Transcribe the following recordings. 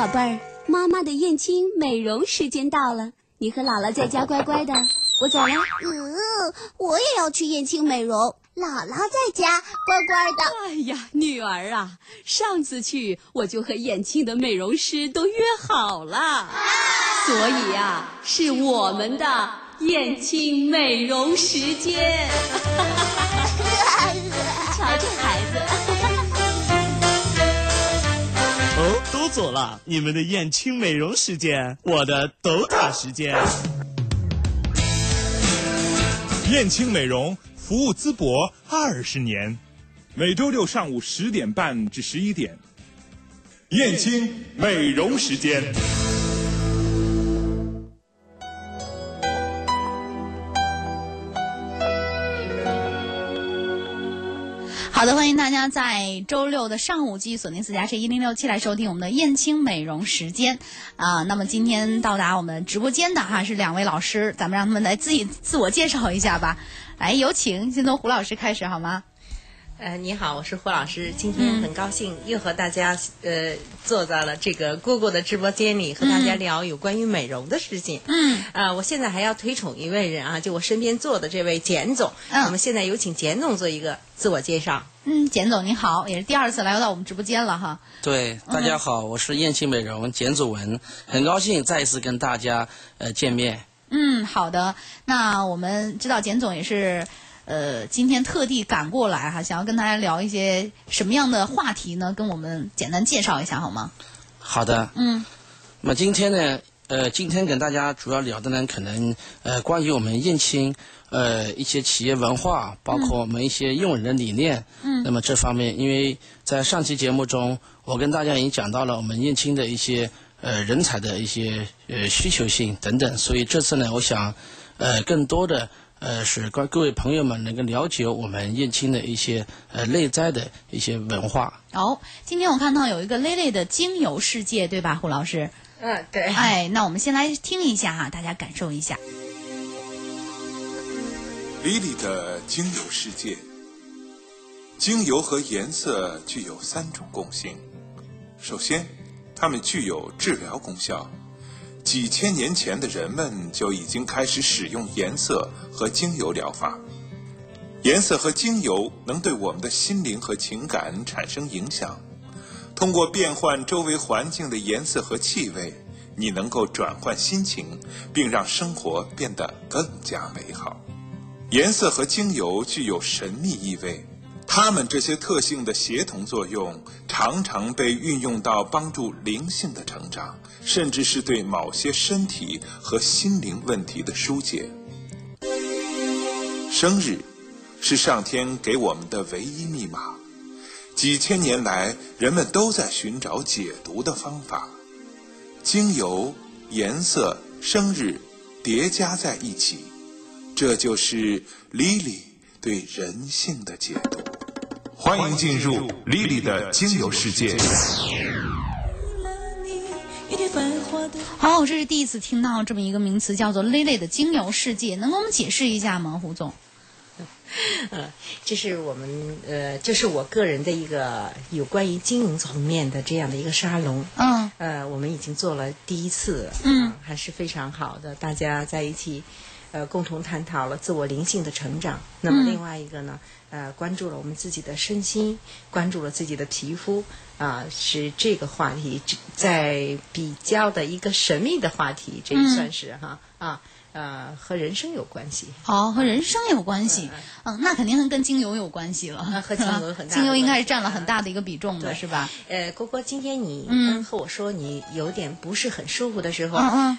宝贝儿，妈妈的燕青美容时间到了，你和姥姥在家乖乖的，我走了。嗯，我也要去燕青美容，姥姥在家乖乖的。哎呀，女儿啊，上次去我就和燕青的美容师都约好了，所以呀，是我们的燕青美容时间。瞧这孩子。走了，你们的燕青美容时间，我的斗塔时间。燕青美容服务淄博二十年，每周六上午十点半至十一点，燕青美容时间。好的，欢迎大家在周六的上午继续锁定四家车一零六七来收听我们的燕青美容时间啊。那么今天到达我们直播间的哈是两位老师，咱们让他们来自己自我介绍一下吧。来，有请，先从胡老师开始好吗？呃，你好，我是霍老师，今天很高兴又和大家呃坐在了这个姑姑的直播间里，和大家聊有关于美容的事情。嗯，啊，我现在还要推崇一位人啊，就我身边坐的这位简总。嗯我们现在有请简总做一个自我介绍。嗯，简总你好，也是第二次来到我们直播间了哈。对，大家好，我是燕青美容简祖文，很高兴再一次跟大家呃见面。嗯，好的。那我们知道简总也是，呃，今天特地赶过来哈，想要跟大家聊一些什么样的话题呢？跟我们简单介绍一下好吗？好的，嗯那么今天呢，呃，今天跟大家主要聊的呢，可能呃关于我们燕青呃一些企业文化，包括我们一些用人的理念。嗯那么这方面，因为在上期节目中，我跟大家已经讲到了我们燕青的一些呃人才的一些呃需求性等等，所以这次呢，我想呃更多的。呃，使各各位朋友们能够了解我们燕青的一些呃内在的一些文化。哦，今天我看到有一个 Lily 的精油世界，对吧，胡老师？嗯，对。哎，那我们先来听一下哈，大家感受一下。莉莉的精油世界，精油和颜色具有三种共性。首先，它们具有治疗功效。几千年前的人们就已经开始使用颜色和精油疗法。颜色和精油能对我们的心灵和情感产生影响。通过变换周围环境的颜色和气味，你能够转换心情，并让生活变得更加美好。颜色和精油具有神秘意味，它们这些特性的协同作用，常常被运用到帮助灵性的成长，甚至是对某些身体和心灵问题的疏解。生日是上天给我们的唯一密码，几千年来，人们都在寻找解读的方法。精油、颜色、生日叠加在一起。这就是莉莉对人性的解读。欢迎进入莉莉的精油世界。好，我这是第一次听到这么一个名词，叫做 Lily 的精油世界，能给我们解释一下吗，胡总？呃，这是我们呃，就是我个人的一个有关于经营层面的这样的一个沙龙。嗯呃，我们已经做了第一次，嗯呃还是非常好的，大家在一起，呃，共同探讨了自我灵性的成长。那么嗯另外一个呢，呃，关注了我们自己的身心，关注了自己的皮肤，啊、是这个话题这在比较的一个神秘的话题，这也嗯算是哈啊。呃，和人生有关系。好，和人生有关系。嗯，那肯定跟精油有关系了。和精油有 很大精油应该是占了很大的一个比重的，是吧？呃，郭郭，今天你嗯刚和我说你有点不是很舒服的时候，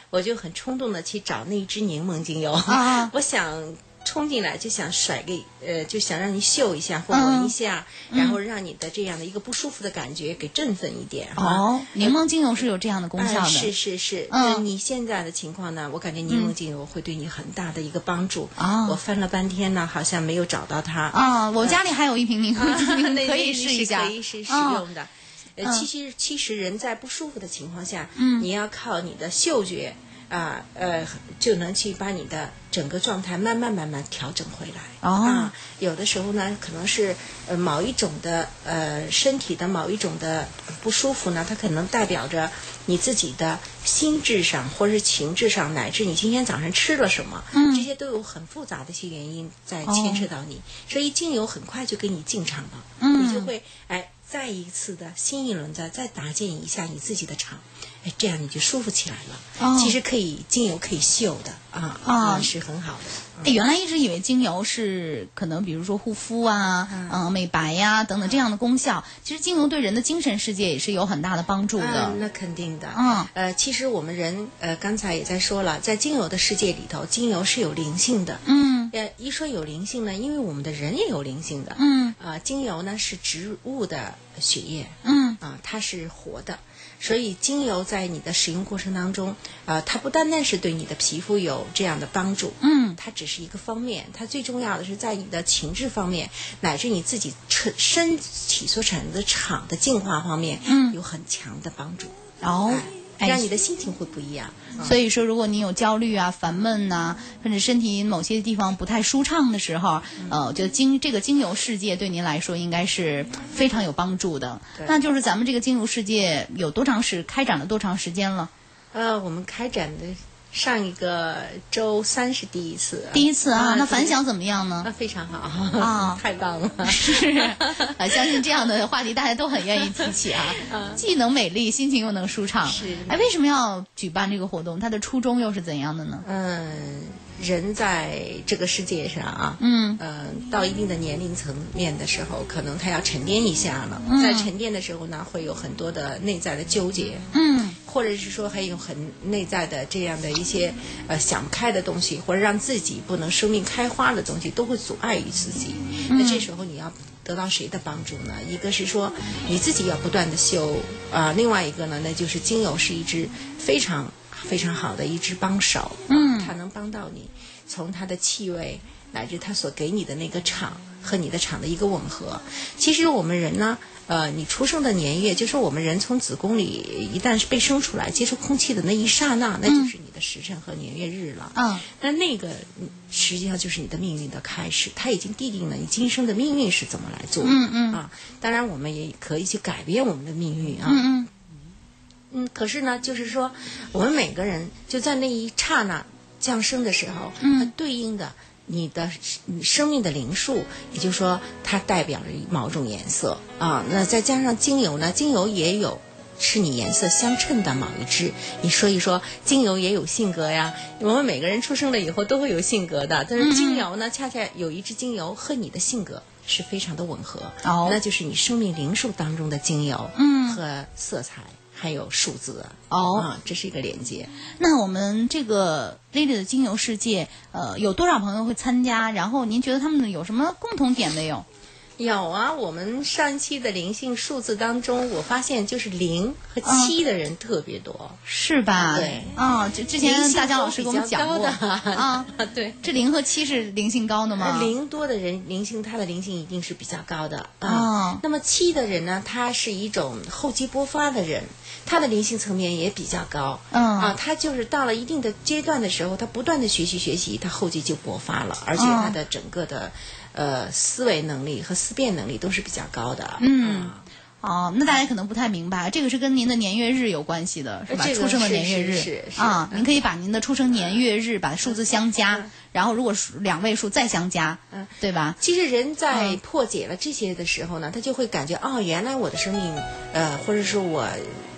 我就很冲动的去找那支柠檬精油，啊 我想冲进来就想甩给呃，就想让你嗅一下或嗯闻一下，然后让你的这样的一个不舒服的感觉给振奋一点。哈哦，柠檬精油是有这样的功效的。哎是是是，嗯呃你现在的情况呢，我感觉柠檬精油会对你很大的一个帮助。哦我翻了半天呢，好像没有找到它。啊，我家里还有一瓶柠檬精油，可以试一下。可以试使嗯用的。嗯呃，其实其实人在不舒服的情况下，嗯你要靠你的嗅觉啊呃就能去把你的整个状态慢慢慢慢调整回来。哦。啊，有的时候呢，可能是呃某一种的呃身体的某一种的不舒服呢，它可能代表着你自己的心智上或者是情志上，乃至你今天早上吃了什么，嗯。这些都有很复杂的一些原因在牵扯到你，所以精油很快就给你进场了，嗯。你就会哎再一次的新一轮的再搭建一下你自己的场，哎这样你就舒服起来了。哦其实可以精油可以嗅的啊哦啊是很好的。哎，原来一直以为精油是可能，比如说护肤啊、嗯、美白呀、等等这样的功效。其实精油对人的精神世界也是有很大的帮助的。嗯，那肯定的。嗯呃，其实我们人呃刚才也在说了，在精油的世界里头，精油是有灵性的。嗯呃，一说有灵性呢，因为我们的人也有灵性的。嗯啊、精油呢是植物的血液嗯啊、它是活的，所以精油在你的使用过程当中，呃，它不单单是对你的皮肤有这样的帮助，嗯。它只是一个方面，它最重要的是在你的情志方面，乃至你自己身身体所产生的场的净化方面，嗯。有很强的帮助，哦，哎，让你的心情会不一样。所以说，如果你有焦虑啊、烦闷呐、甚至身体某些地方不太舒畅的时候，呃，我觉得精这个精油世界对您来说应该是非常有帮助的。那就是咱们这个精油世界有多长时开展了多长时间了？呃，我们开展的上一个周三是第一次，第一次啊，那反响怎么样呢？那非常好啊 太棒了。是，呃，相信这样的话题大家都很愿意提起啊，既能美丽，心情又能舒畅。是哎，为什么要举办这个活动？它的初衷又是怎样的呢？嗯，人在这个世界上啊，嗯呃，到一定的年龄层面的时候，可能他要沉淀一下了。嗯在沉淀的时候呢，会有很多的内在的纠结，嗯或者是说还有很内在的这样的一些呃想不开的东西，或者让自己不能生命开花的东西，都会阻碍于自己。那这时候你要得到谁的帮助呢？一个是说你自己要不断的修啊、另外一个呢，那就是精油是一支非常非常好的一支帮手，嗯它能帮到你从它的气味乃至他所给你的那个场和你的场的一个吻合。其实我们人呢，呃，你出生的年月，就是我们人从子宫里一旦是被生出来，接触空气的那一刹那，那就是你的时辰和年月日了。嗯那那个嗯实际上就是你的命运的开始，它已经奠定了你今生的命运是怎么来做的。嗯嗯啊，当然我们也可以去改变我们的命运啊。嗯嗯嗯，可是呢，就是说，我们每个人就在那一刹那降生的时候，嗯它对应的你的你生命的灵数，也就是说，它代表着某种颜色啊。那再加上精油呢，精油也有。是你颜色相称的某一支，你说一说精油也有性格呀。我们每个人出生了以后都会有性格的，但是精油呢，恰恰有一支精油和你的性格是非常的吻合，哦那就是你生命灵数当中的精油，嗯和色彩还有数字，哦啊，这是一个连接。那我们这个 Lily 的精油世界，呃，有多少朋友会参加？然后您觉得他们有什么共同点没有？有啊，我们上一期的灵性数字当中，我发现就是零和七的人特别多。是吧？对啊，就之前大江老师给我们讲过啊，对。这零和七是灵性高的吗？零多的人，灵性他的灵性一定是比较高的啊。哦那么七的人呢，他是一种厚积薄发的人，他的灵性层面也比较高。嗯啊，他就是到了一定的阶段的时候，他不断的学习学习，他厚积就薄发了，而且哦他的整个的、呃思维能力和思辨能力都是比较高的。嗯。啊哦，那大家可能不太明白，这个是跟您的年月日有关系的，是吧？这个出生的年月日。是是是。啊，嗯。您可以把您的出生年月日把数字相加，嗯。然后如果是两位数再相加，嗯。对吧？其实人在嗯。破解了这些的时候呢，他就会感觉哦，原来我的生命，呃，或者说我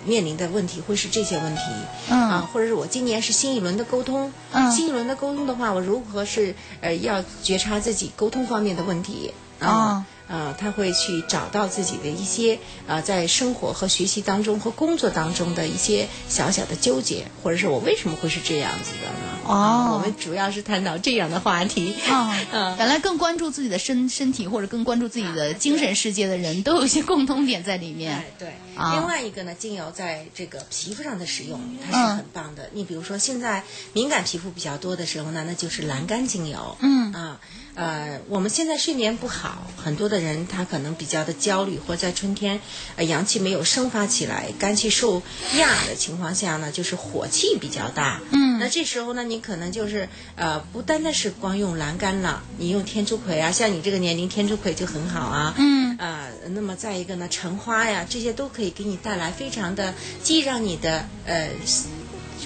面临的问题会是这些问题，嗯。啊，或者是我今年是新一轮的沟通，嗯。新一轮的沟通的话，我如何是呃要觉察自己沟通方面的问题？哦。啊。呃，他会去找到自己的一些呃，在生活和学习当中和工作当中的一些小小的纠结，或者是我为什么会是这样子的呢？哦啊我们主要是探讨这样的话题。哦 嗯，原来更关注自己的身身体或者更关注自己的精神世界的人都有一些共通点在里面哎，。对。啊另外一个呢，精油在这个皮肤上的使用，它嗯是很棒的。你比如说，现在敏感皮肤比较多的时候呢，那就是蓝甘精油。嗯啊，呃，我们现在睡眠不好，很多的人他可能比较的焦虑，或在春天，呃，阳气没有生发起来，肝气受压的情况下呢，就是火气比较大。嗯嗯，那这时候呢，你可能就是呃，不单单是光用栏杆了，你用天竺葵啊，像你这个年龄，天竺葵就很好啊。嗯，呃、那么再一个呢，橙花呀，这些都可以给你带来非常的，既让你的呃，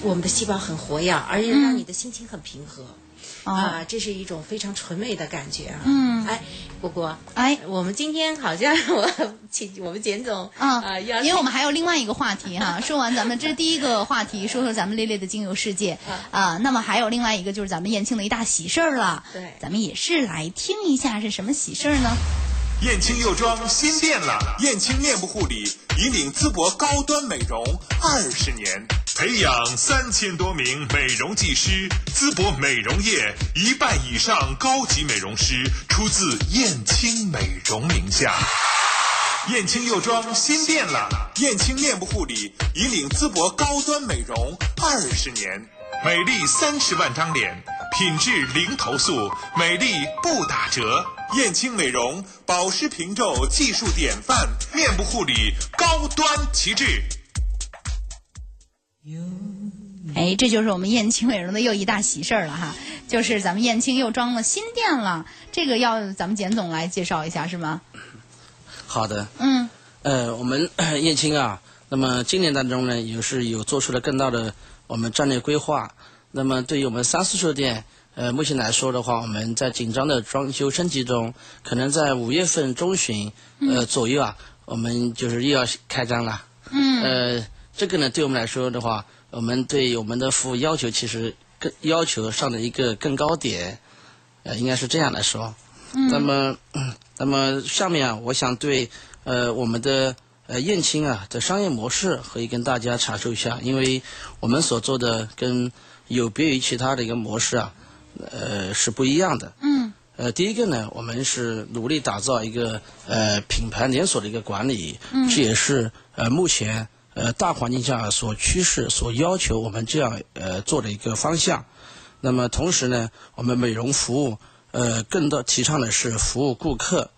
我们的细胞很活跃，而且让你的心情很平和。啊，这是一种非常纯美的感觉啊！嗯哎，果果，哎，我们今天好像我请我们简总啊，呃要因为我们还有另外一个话题哈。说完咱们这是第一个话题，说说咱们烈烈的精油世界啊。那么还有另外一个就是咱们燕青的一大喜事儿了。对咱们也是来听一下是什么喜事儿呢？燕青幼装新店了，燕青面部护理引领淄博高端美容二十年，培养三千多名美容技师，淄博美容业一半以上高级美容师出自燕青美容名下。燕青幼装新店了，燕青面部护理引领淄博高端美容二十年，美丽三十万张脸，品质零投诉，美丽不打折。燕青美容保湿平皱技术典范，面部护理高端旗帜。哎，这就是我们燕青美容的又一大喜事儿了哈，就是咱们燕青又装了新店了。这个要咱们简总来介绍一下是吗？好的，嗯呃，我们 燕青啊，那么今年当中呢，也是有做出了更大的我们战略规划。那么对于我们三四售店，呃，目前来说的话，我们在紧张的装修升级中，可能在五月份中旬呃左右啊，我们就是又要开张了。嗯呃，这个呢，对我们来说的话，我们对我们的服务要求其实更要求上的一个更高点，呃，应该是这样来说。嗯那么，嗯 那么下面啊，我想对呃我们的呃燕青啊的商业模式可以跟大家阐述一下，因为我们所做的跟有别于其他的一个模式啊，呃是不一样的。嗯呃，第一个呢，我们是努力打造一个呃品牌连锁的一个管理，嗯这也是呃目前呃大环境下所趋势、所要求我们这样呃做的一个方向。那么同时呢，我们美容服务呃更多提倡的是服务顾客，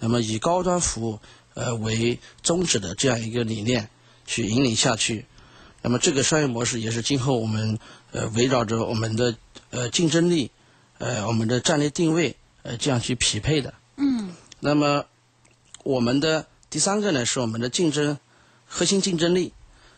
那么以高端服务呃为宗旨的这样一个理念去引领下去。那么这个商业模式也是今后我们呃围绕着我们的呃竞争力，呃我们的战略定位呃这样去匹配的。嗯那么我们的第三个呢是我们的竞争核心竞争力。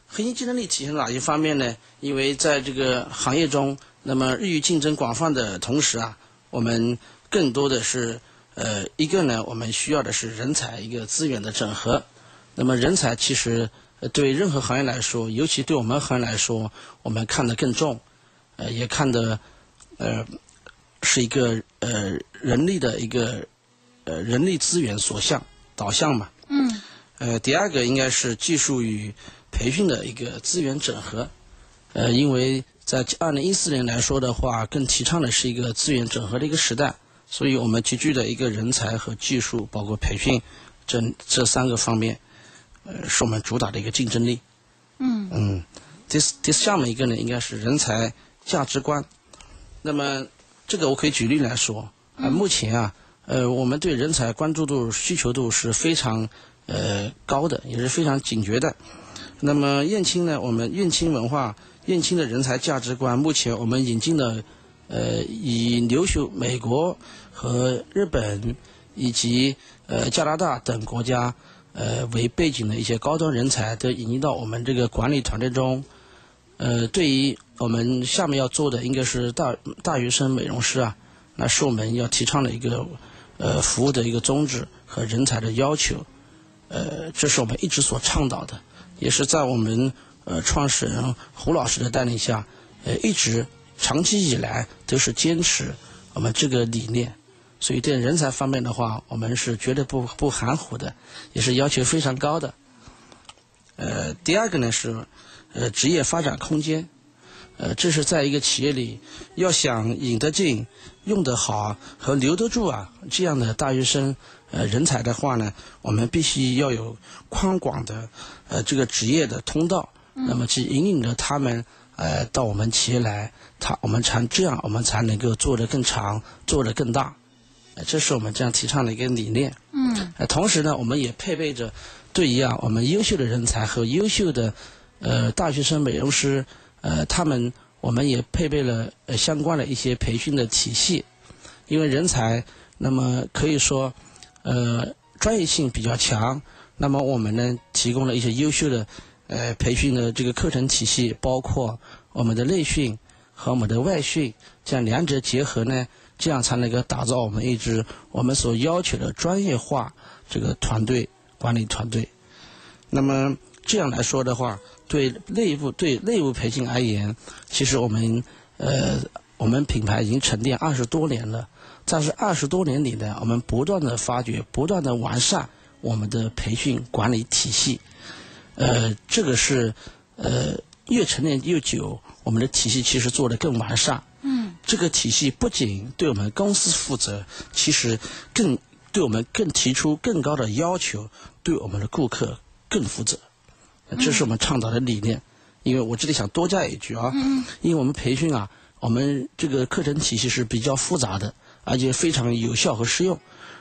核心竞争力体现在哪一方面呢？因为在这个行业中，那么日益竞争广泛的同时啊，我们更多的是呃一个呢，我们需要的是人才一个资源的整合。那么人才其实对任何行业来说，尤其对我们行业来说，我们看得更重，呃也看得呃是一个呃人力的一个呃人力资源所向导向嘛。嗯呃，第二个应该是技术与培训的一个资源整合。呃，因为在二零一四年来说的话，更提倡的是一个资源整合的一个时代，所以我们集聚的一个人才和技术，包括培训这这三个方面，呃，是我们主打的一个竞争力。嗯嗯，第四第下面一个呢，应该是人才价值观。那么这个我可以举例来说，啊、目前啊，呃，我们对人才关注度、需求度是非常呃高的，也是非常警觉的。那么燕青呢，我们燕青文化、燕青的人才价值观，目前我们引进了呃以留学美国和日本以及呃加拿大等国家呃为背景的一些高端人才都引进到我们这个管理团队中。呃，对于我们下面要做的，应该是大大学生美容师啊，那是我们要提倡的一个呃服务的一个宗旨和人才的要求。呃，这是我们一直所倡导的，也是在我们呃创始人胡老师的带领下，呃，一直长期以来都是坚持我们这个理念。所以对人才方面的话，我们是绝对不不含糊的，也是要求非常高的。呃，第二个呢是呃职业发展空间，呃，这是在一个企业里要想引得进、用得好和留得住啊这样的大学生呃人才的话呢，我们必须要有宽广的呃这个职业的通道，那么去引领着他们呃到我们企业来，他我们才这样我们才能够做得更长，做得更大。呃这是我们这样提倡的一个理念。嗯呃，同时呢，我们也配备着对于啊我们优秀的人才和优秀的呃大学生美容师，呃，他们我我们也配备了呃相关的一些培训的体系，因为人才那么可以说呃专业性比较强，那么我们呢提供了一些优秀的呃培训的这个课程体系，包括我们的内训和我们的外训，这样两者结合呢，这样才能够打造我们一支我们所要求的专业化这个团队管理团队。那么这样来说的话，对内部对内部培训而言，其实我们呃我们品牌已经沉淀二十多年了，在这二十多年里呢，我们不断的发掘，不断的完善我们的培训管理体系。呃，这个是呃越沉淀越久，我们的体系其实做得更完善。嗯，这个体系不仅对我们公司负责，其实更对我们更提出更高的要求，对我们的顾客更负责。这是我们倡导的理念。因为我这里想多加一句啊，因为我们培训啊，我们这个课程体系是比较复杂的，而且非常有效和适用。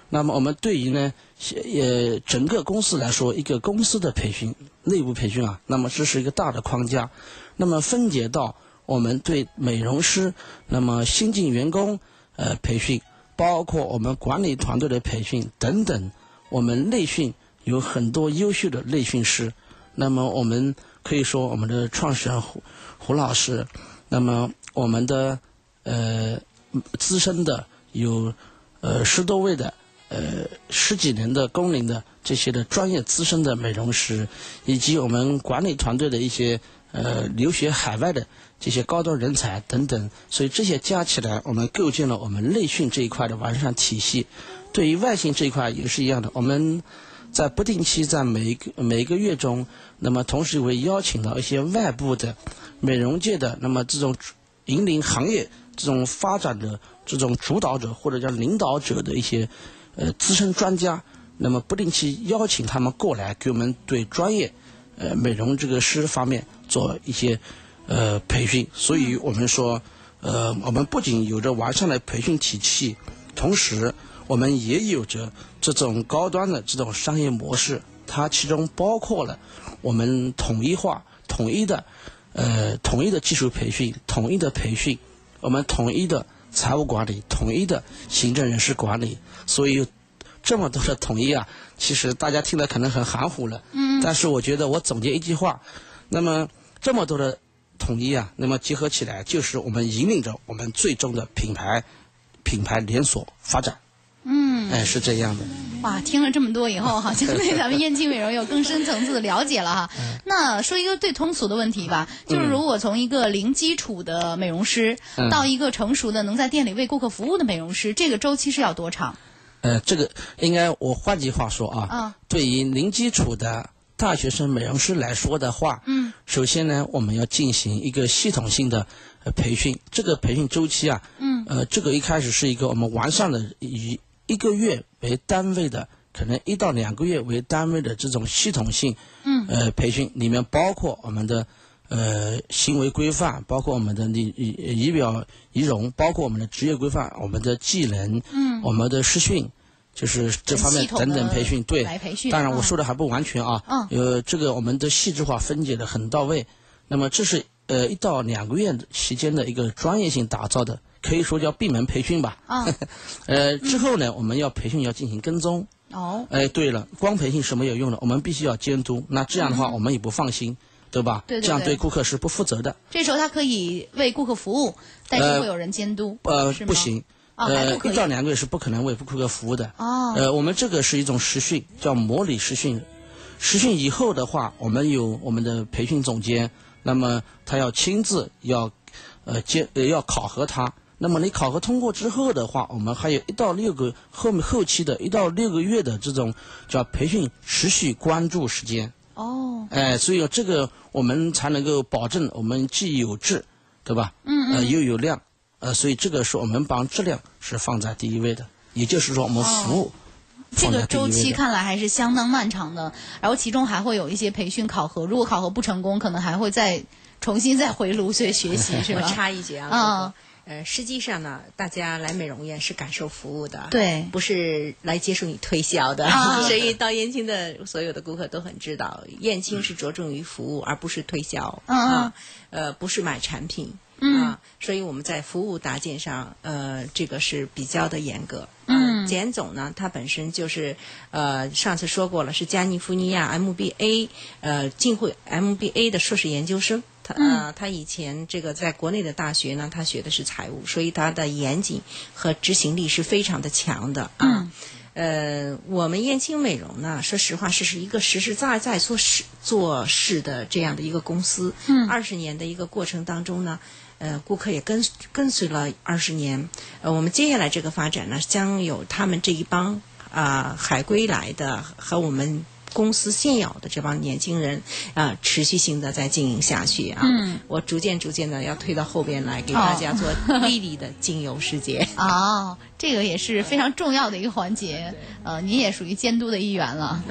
那么我们对于呢，呃，整个公司来说，一个公司的培训、内部培训啊，那么这是一个大的框架。那么分解到我们对美容师，那么新进员工呃培训，包括我们管理团队的培训等等，我们内训有很多优秀的内训师。那么我们可以说，我们的创始人胡胡老师，那么我们的呃资深的有呃十多位的呃十几年的工龄的这些的专业资深的美容师，以及我们管理团队的一些呃留学海外的这些高端人才等等，所以这些加起来，我们构建了我们内训这一块的完善体系。对于外训这一块也是一样的，我们。在不定期在每一个每一个月中，那么同时会邀请到一些外部的美容界的，那么这种引领行业这种发展的这种主导者或者叫领导者的一些呃资深专家，那么不定期邀请他们过来给我们对专业呃美容这个师方面做一些呃培训。所以我们说，呃，我们不仅有着完善的培训体系，同时。我们也有着这种高端的这种商业模式，它其中包括了我们统一化、统一的呃统一的技术培训、统一的培训，我们统一的财务管理、统一的行政人事管理。所以这么多的统一啊，其实大家听的可能很含糊了。嗯。但是我觉得我总结一句话，那么这么多的统一啊，那么结合起来就是我们引领着我们最终的品牌品牌连锁发展。嗯，哎，是这样的。哇，听了这么多以后，好像对咱们燕青美容有更深层次的了解了哈。那说一个最通俗的问题吧，就是如果从一个零基础的美容师到一个成熟的能在店里为顾客服务的美容师，这个周期是要多长？呃，这个应该我换句话说啊，对于零基础的大学生美容师来说的话，嗯，首先呢，我们要进行一个系统性的培训，这个培训周期啊，嗯，呃，这个一开始是一个我们完善的以。一个月为单位的，可能一到两个月为单位的这种系统性，嗯，呃，培训里面包括我们的呃行为规范，包括我们的仪仪仪表仪容，包括我们的职业规范，我们的技能，嗯，我们的实训，就是这方面等等培训，对，当然我说的还不完全啊，嗯，呃，这个我们的细致化分解的很到位。那么这是呃一到两个月期间的一个专业性打造的。可以说叫闭门培训吧。啊，呃，之后呢，我们要培训要进行跟踪。哦。哎，对了，光培训是没有用的，我们必须要监督。那这样的话，我们也不放心，对吧？对对。这样对顾客是不负责的。这时候他可以为顾客服务，但是会有人监督。呃，不行。呃，一到两个月是不可能为顾客服务的。哦。呃，我们这个是一种实训，叫模拟实训。实训以后的话，我们有我们的培训总监，那么他要亲自要，呃，监呃要考核他。那么你考核通过之后的话，我们还有一到六个后面后期的一到六个月的这种叫培训持续关注时间。哦。哎，所以这个我们才能够保证我们既有质，对吧？嗯呃，又有量，呃，所以这个是我们把质量是放在第一位的，也就是说我们服务。这个周期看来还是相当漫长的，然后其中还会有一些培训考核，如果考核不成功，可能还会再重新再回炉学学习，是吧？插一句啊。啊。呃，实际上呢，大家来美容院是感受服务的，对，不是来接受你推销的。所以到燕青的所有的顾客都很知道，燕青是着重于服务，而不是推销。啊，呃，不是买产品，嗯、啊，所以我们在服务搭建上，呃，这个是比较的严格。呃嗯简总呢，他本身就是呃，上次说过了，是加利福尼亚 MBA 呃进会 MBA 的硕士研究生。他呃，他以前这个在国内的大学呢，他学的是财务，所以他的严谨和执行力是非常的强的啊。呃，我们燕青美容呢，说实话是是一个实实在在做事做事的这样的一个公司。嗯，二十年的一个过程当中呢，呃，顾客也跟跟随了二十年。呃，我们接下来这个发展呢，将有他们这一帮啊、海归来的和我们。公司现有的这帮年轻人啊、持续性的在经营下去啊，嗯。我逐渐逐渐的要推到后边来，给大家做丽丽的精油世界。哦，这个也是非常重要的一个环节，呃，您也属于监督的一员了，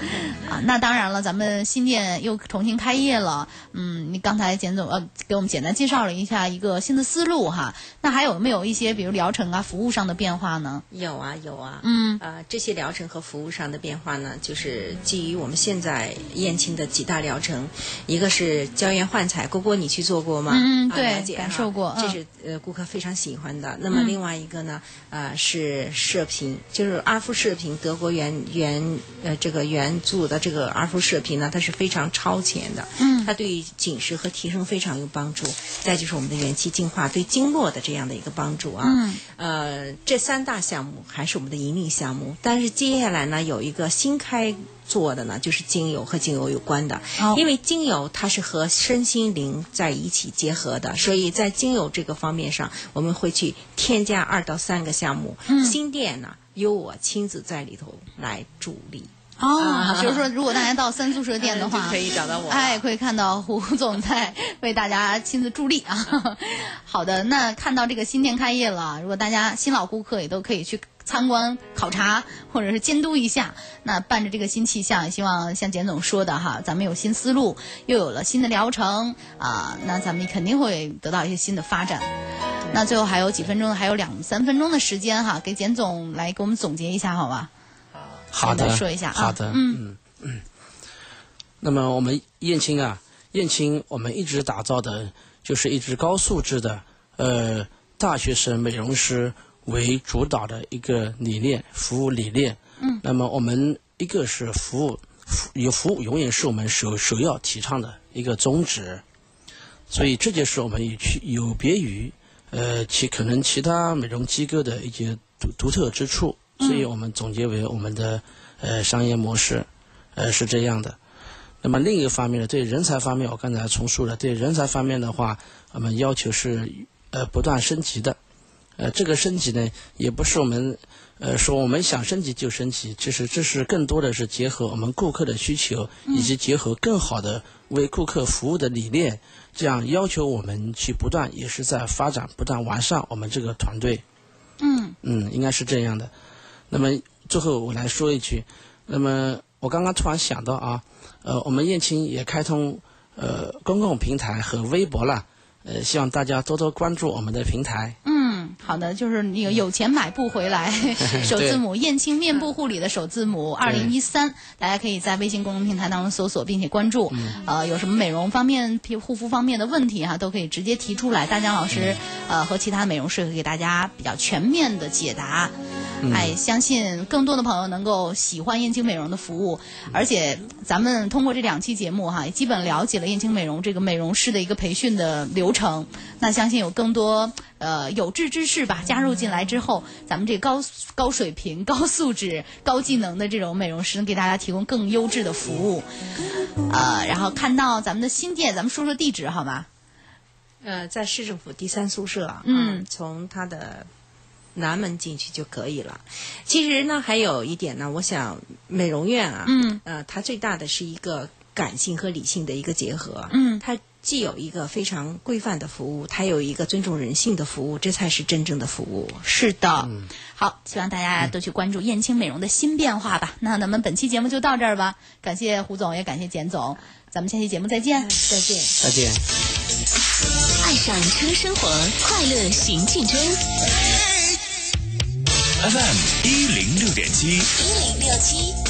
啊，那当然了，咱们新店又重新开业了，嗯，你刚才简总呃给我们简单介绍了一下一个新的思路哈，那还有没有一些比如疗程啊、服务上的变化呢？有啊有啊，嗯。呃，这些疗程和服务上的变化呢，就是基于我们现在燕青的几大疗程，一个是胶原焕彩，郭郭你去做过吗？啊嗯对感受过。嗯。这是呃顾客非常喜欢的。那么另外一个呢，呃是射频，就是阿夫射频，德国原原呃这个原著的这个阿夫射频呢，它是非常超前的，嗯它对于紧实和提升非常有帮助。再就是我们的元气净化，对经络的这样的一个帮助啊。嗯呃，这三大项目还是我们的引领项目，但是接下来呢，有一个新开做的呢，就是精油和精油有关的，哦因为精油它是和身心灵在一起结合的，所以在精油这个方面上，我们会去添加二到三个项目。嗯新店呢，由我亲自在里头来助力。哦，就是说，如果大家到三宿舍店的话，就可以找到我哎，可以看到胡总在为大家亲自助力啊。好的，那看到这个新店开业了，如果大家新老顾客也都可以去参观考察，或者是监督一下。那伴着这个新气象，希望像简总说的哈，咱们有新思路，又有了新的疗程啊，那咱们肯定会得到一些新的发展。那最后还有几分钟，还有两三分钟的时间哈，给简总来给我们总结一下，好吧？好的，说一下好的，嗯嗯嗯。那么我们燕青啊，燕青我们一直打造的就是一支高素质的呃大学生美容师为主导的一个理念，服务理念。嗯。那么我们一个是服务，服有服务永远是我们首首要提倡的一个宗旨。所以这就是我们有区有别于呃其可能其他美容机构的一些独独特之处，所以我们总结为我们的呃商业模式，呃是这样的。那么另一个方面呢，对人才方面，我刚才重述了，对人才方面的话，我们要求是呃不断升级的。呃，这个升级呢，也不是我们呃说我们想升级就升级，其实这是更多的是结合我们顾客的需求，以及结合更好的为顾客服务的理念，这样要求我们去不断也是在发展、不断完善我们这个团队。嗯嗯，应该是这样的。那么最后我来说一句，那么我刚刚突然想到啊，呃，我们燕青也开通呃公共平台和微博了，呃，希望大家多多关注我们的平台。嗯，好的，就是那个有钱买不回来，首字母燕青面部护理的首字母二零一三，大家可以在微信公众平台当中搜索并且关注。呃，有什么美容方面、皮护肤方面的问题哈、都可以直接提出来，大江老师呃和其他美容师会给大家比较全面的解答。哎，相信更多的朋友能够喜欢燕青美容的服务，而且咱们通过这两期节目哈，也基本了解了燕青美容这个美容师的一个培训的流程。那相信有更多呃有志之士吧加入进来之后，咱们这高高水平、高素质、高技能的这种美容师，能给大家提供更优质的服务。呃，然后看到咱们的新店，咱们说说地址好吗？呃，在市政府第三宿舍，嗯啊从它的南门进去就可以了。其实呢，还有一点呢，我想美容院啊，嗯，呃，它最大的是一个感性和理性的一个结合，嗯它既有一个非常规范的服务，它有一个尊重人性的服务，这才是真正的服务。是的，好，希望大家都去关注燕青美容的新变化吧。那咱们本期节目就到这儿吧，感谢胡总，也感谢简总，咱们下期节目再见。再见。再见。爱上车生活，快乐行进中。FM 一零六点七。一零六七。